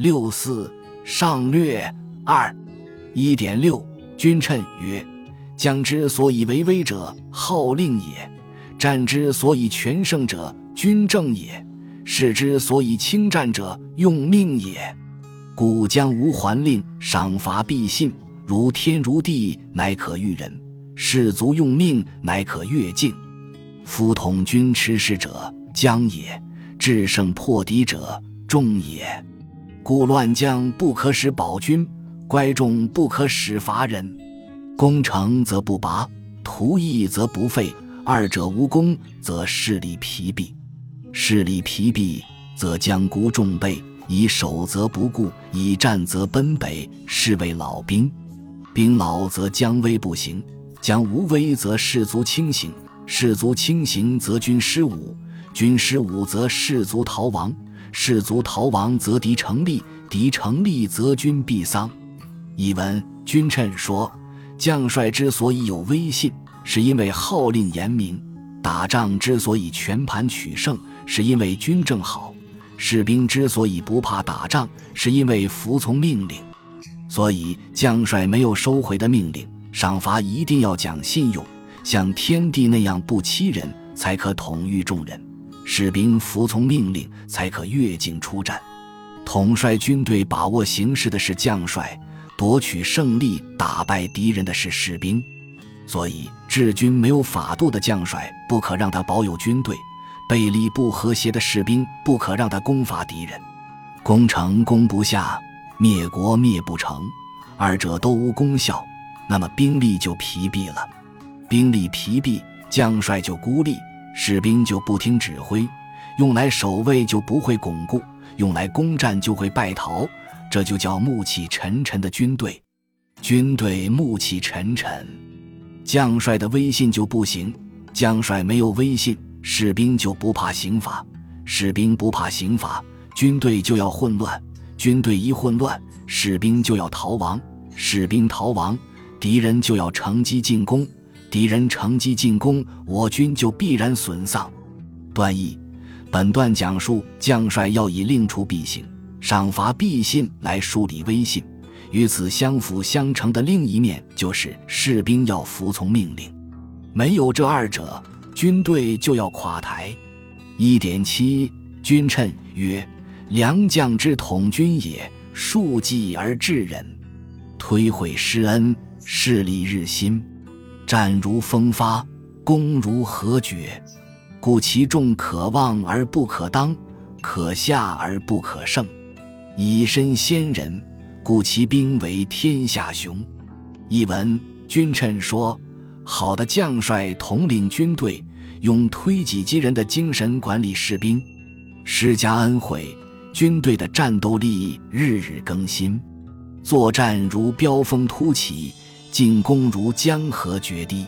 六四上略二一点六君称曰：将之所以为威者，号令也；战之所以全胜者，军政也；士之所以轻战者，用命也。故将无还令，赏罚必信，如天如地，乃可御人；士卒用命，乃可越境。夫统军持事者，将也；制胜破敌者，众也。故乱将不可使保军，乖众不可使伐人。攻城则不拔，图邑则不废。二者无功，则势力疲弊；势力疲弊，则将孤重备，以守则不顾，以战则奔北，是谓老兵。兵老则将威不行，将无威则士卒轻行，士卒轻行则军失武，军失武则士卒逃亡。士卒逃亡，则敌成立；敌成立，则军必丧。译文：君臣说，将帅之所以有威信，是因为号令严明；打仗之所以全盘取胜，是因为军政好；士兵之所以不怕打仗，是因为服从命令。所以，将帅没有收回的命令，赏罚一定要讲信用，像天地那样不欺人，才可统御众人。士兵服从命令，才可越境出战。统帅军队、把握形势的是将帅，夺取胜利、打败敌人的是士兵。所以，治军没有法度的将帅，不可让他保有军队；背离不和谐的士兵，不可让他攻伐敌人。攻城攻不下，灭国灭不成，二者都无功效，那么兵力就疲弊了。兵力疲弊，将帅就孤立。士兵就不听指挥，用来守卫就不会巩固，用来攻战就会败逃，这就叫暮气沉沉的军队。军队暮气沉沉，将帅的威信就不行。将帅没有威信，士兵就不怕刑罚；士兵不怕刑罚，军队就要混乱；军队一混乱，士兵就要逃亡；士兵逃亡，敌人就要乘机进攻。敌人乘机进攻，我军就必然损丧。段义，本段讲述将帅要以令出必行、赏罚必信来树立威信。与此相辅相成的另一面，就是士兵要服从命令。没有这二者，军队就要垮台。一点七，君称曰：“良将之统军也，庶计而治人，推毁施恩，势力日新。”战如风发，攻如河决，故其众可望而不可当，可下而不可胜。以身先人，故其兵为天下雄。译文：君臣说，好的将帅统领军队，用推己及人的精神管理士兵，施加恩惠，军队的战斗力日日更新，作战如飙风突起。进攻如江河决堤，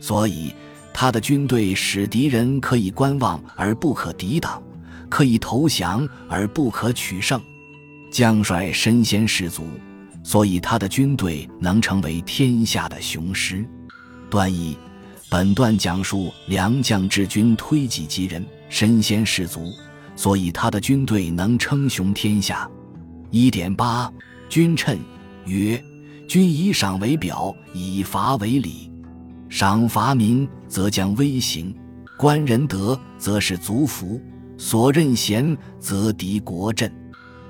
所以他的军队使敌人可以观望而不可抵挡，可以投降而不可取胜。将帅身先士卒，所以他的军队能成为天下的雄师。段义，本段讲述良将治军推己及人，身先士卒，所以他的军队能称雄天下。一点八，君称曰。君以赏为表，以罚为礼。赏罚明，则将威行；官人德，则是足福；所任贤，则敌国振。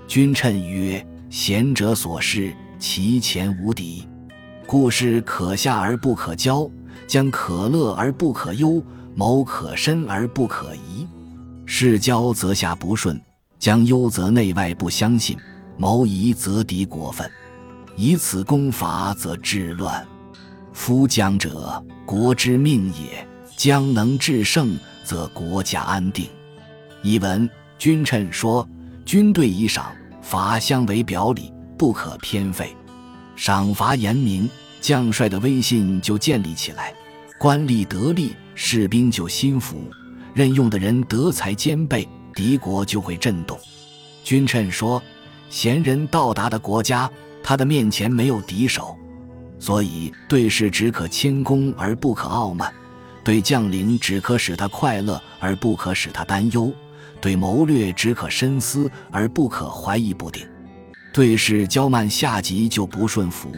君称曰：“贤者所事，其前无敌。故事可下而不可骄，将可乐而不可忧，谋可深而不可移。事骄则下不顺，将忧则内外不相信，谋疑则敌国愤。”以此攻伐，则治乱。夫将者，国之命也。将能制胜，则国家安定。译文：君臣说，军队以赏罚相为表里，不可偏废。赏罚严明，将帅的威信就建立起来，官吏得力，士兵就心服，任用的人德才兼备，敌国就会震动。君臣说，贤人到达的国家。他的面前没有敌手，所以对事只可谦恭而不可傲慢；对将领只可使他快乐而不可使他担忧；对谋略只可深思而不可怀疑不定。对事骄慢下级就不顺服，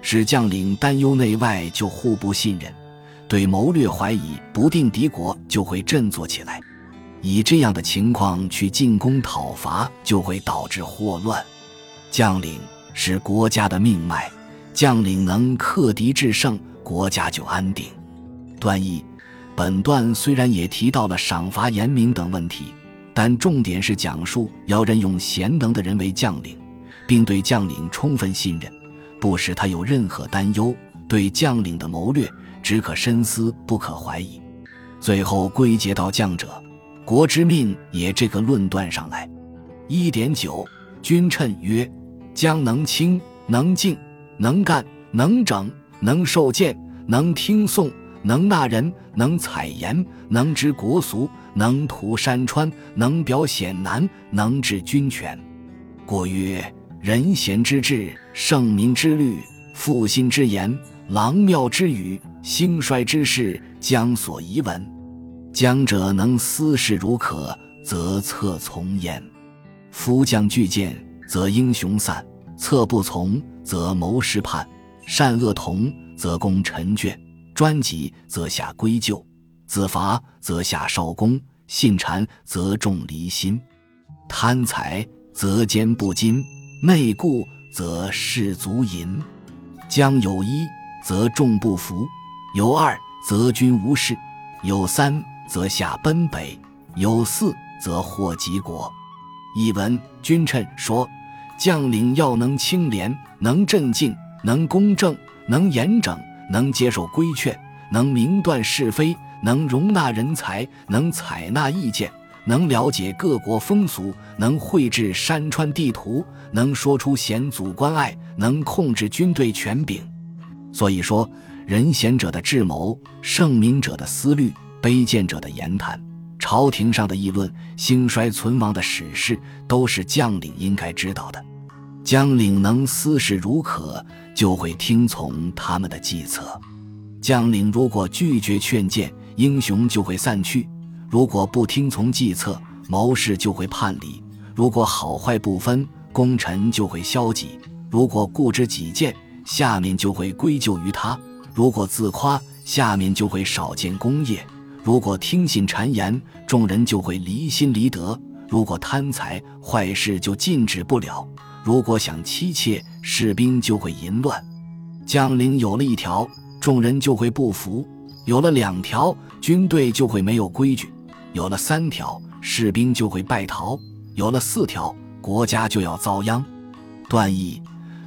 使将领担忧内外就互不信任，对谋略怀疑不定敌国就会振作起来。以这样的情况去进攻讨伐，就会导致祸乱。将领是国家的命脉，将领能克敌制胜，国家就安定。段义，本段虽然也提到了赏罚严明等问题，但重点是讲述要任用贤能的人为将领，并对将领充分信任，不使他有任何担忧。对将领的谋略，只可深思，不可怀疑。最后归结到将者。国之命也这个论断上来。一点九，君称曰：将能清，能静，能干，能整，能受谏，能听讼，能纳人，能采言，能知国俗，能图山川，能表险难，能治军权。过曰：仁贤之治，圣明之律，复心之言，郎妙之语，兴衰之事，将所宜闻。将者能思事如可，则策从焉；夫将拒谏，则英雄散；策不从，则谋失叛；善恶同，则功臣倦；专己，则下归咎；自伐，则下少功；信谗，则众离心；贪财，则奸不矜；内固，则士卒淫；将有一，则众不服；有二，则君无事；有三。则下奔北，有四则祸及国。译文：君臣说，将领要能清廉，能镇静，能公正，能严整，能接受规劝，能明断是非，能容纳人才，能采纳意见，能了解各国风俗，能绘制山川地图，能说出险阻关隘，能控制军队权柄。所以说，仁贤者的智谋，圣明者的思虑。卑贱者的言谈，朝廷上的议论，兴衰存亡的史事，都是将领应该知道的。将领能思事如可，就会听从他们的计策。将领如果拒绝劝谏，英雄就会散去；如果不听从计策，谋士就会叛离；如果好坏不分，功臣就会消极；如果固执己见，下面就会归咎于他；如果自夸，下面就会少见功业。如果听信谗言，众人就会离心离德；如果贪财，坏事就禁止不了；如果想妻妾，士兵就会淫乱。将领有了一条，众人就会不服；有了两条，军队就会没有规矩；有了三条，士兵就会败逃；有了四条，国家就要遭殃。段义，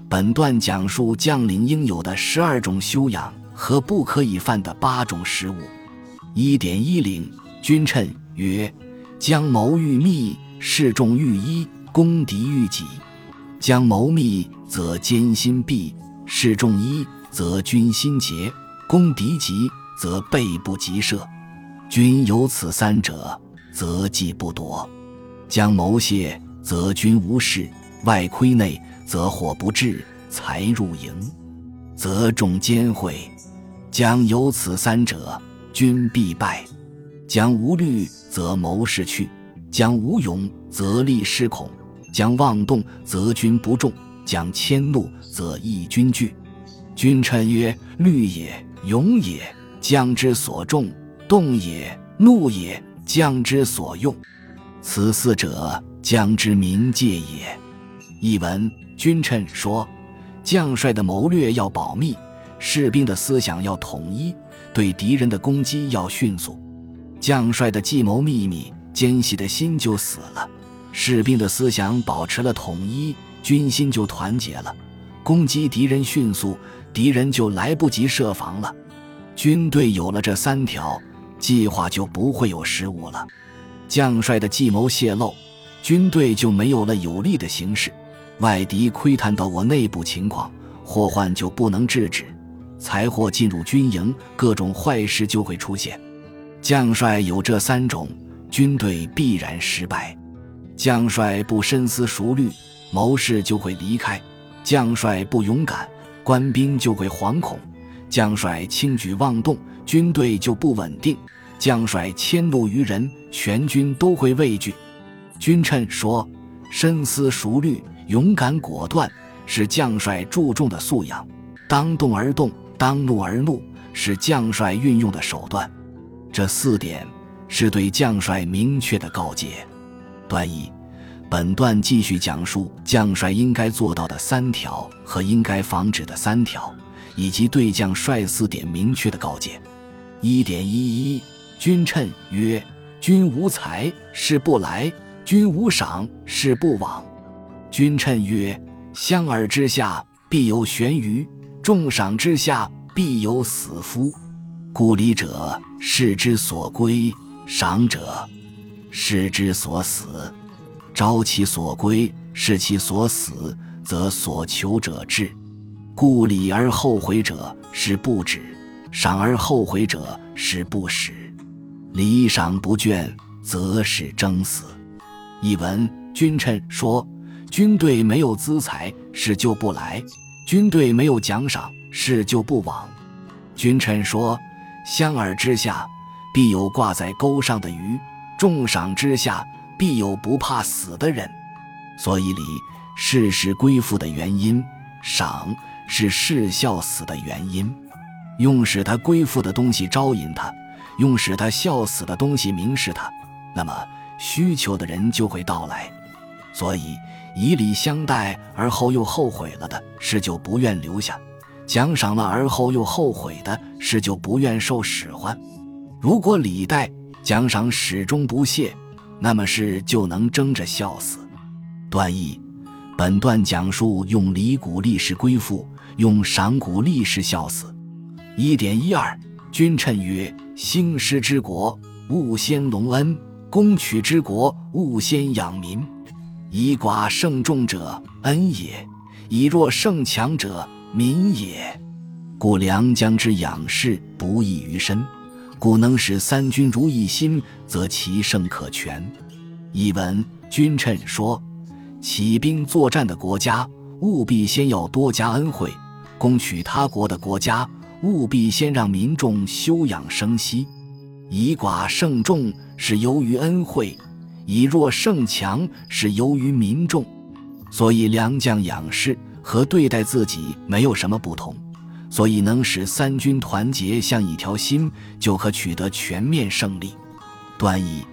本段讲述将领应有的十二种修养和不可以犯的八种失误。一点一零，君称曰：将谋欲密，示众欲一，攻敌欲己。将谋密，则艰心闭；示众一，则君心结；攻敌急，则备不及射。君有此三者，则计不夺。将谋泄，则君无事；外窥内，则火不至；财入营，则众奸会。将有此三者。君必败，将无虑则谋事去；将无勇则力失恐；将妄动则军不重；将迁怒则义军惧。君臣曰：虑也，勇也；将之所重，动也，怒也；将之所用，此四者，将之明戒也。译文：君臣说，将帅的谋略要保密，士兵的思想要统一。对敌人的攻击要迅速，将帅的计谋秘密，奸细的心就死了；士兵的思想保持了统一，军心就团结了。攻击敌人迅速，敌人就来不及设防了。军队有了这三条，计划就不会有失误了。将帅的计谋泄露，军队就没有了有利的形势。外敌窥探到我内部情况，祸患就不能制止。财货进入军营，各种坏事就会出现。将帅有这三种，军队必然失败。将帅不深思熟虑，谋士就会离开；将帅不勇敢，官兵就会惶恐；将帅轻举妄动，军队就不稳定；将帅迁怒于人，全军都会畏惧。君臣说：深思熟虑，勇敢果断是将帅注重的素养；当动而动，当怒而怒是将帅运用的手段。这四点是对将帅明确的告诫。段一，本段继续讲述将帅应该做到的三条和应该防止的三条，以及对将帅四点明确的告诫。一点一一，君称曰：“君无才，是不来；君无赏，是不往。”君称曰：“相耳之下必有悬鱼，重赏之下必有死夫。故礼者，士之所归；赏者，士之所死。招其所归，是其所死，则所求者至。故礼而后悔者，是不止；赏而后悔者，是不始。礼赏不倦，则是争死。”译文：君臣说。军队没有资财，是就不来；军队没有奖赏，是就不往。君臣说：“香饵之下，必有挂在钩上的鱼；重赏之下，必有不怕死的人。”所以礼是使归附的原因，赏是士笑死的原因。用使他归附的东西招引他，用使他笑死的东西明示他，那么需求的人就会到来。所以。以礼相待而后又后悔了的是就不愿留下；奖赏了而后又后悔的是就不愿受使唤。如果礼待奖赏始终不懈，那么是就能争着笑死。段意，本段讲述用礼鼓励士归附，用赏鼓励士笑死。一点一二，君臣曰：兴师之国，勿先隆恩；攻取之国，勿先养民。以寡胜众者，恩也；以弱胜强者，民也。故良将之养士，不异于身。故能使三军如一心，则其胜可全。译文：君称说，起兵作战的国家，务必先要多加恩惠；攻取他国的国家，务必先让民众休养生息。以寡胜众，是由于恩惠。以弱胜强是由于民众，所以良将养士和对待自己没有什么不同，所以能使三军团结像一条心，就可取得全面胜利。段义，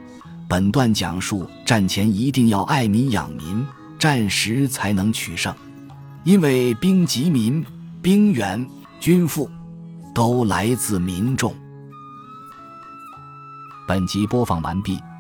本段讲述战前一定要爱民养民，战时才能取胜，因为兵及民，兵源、军富都来自民众。本集播放完毕。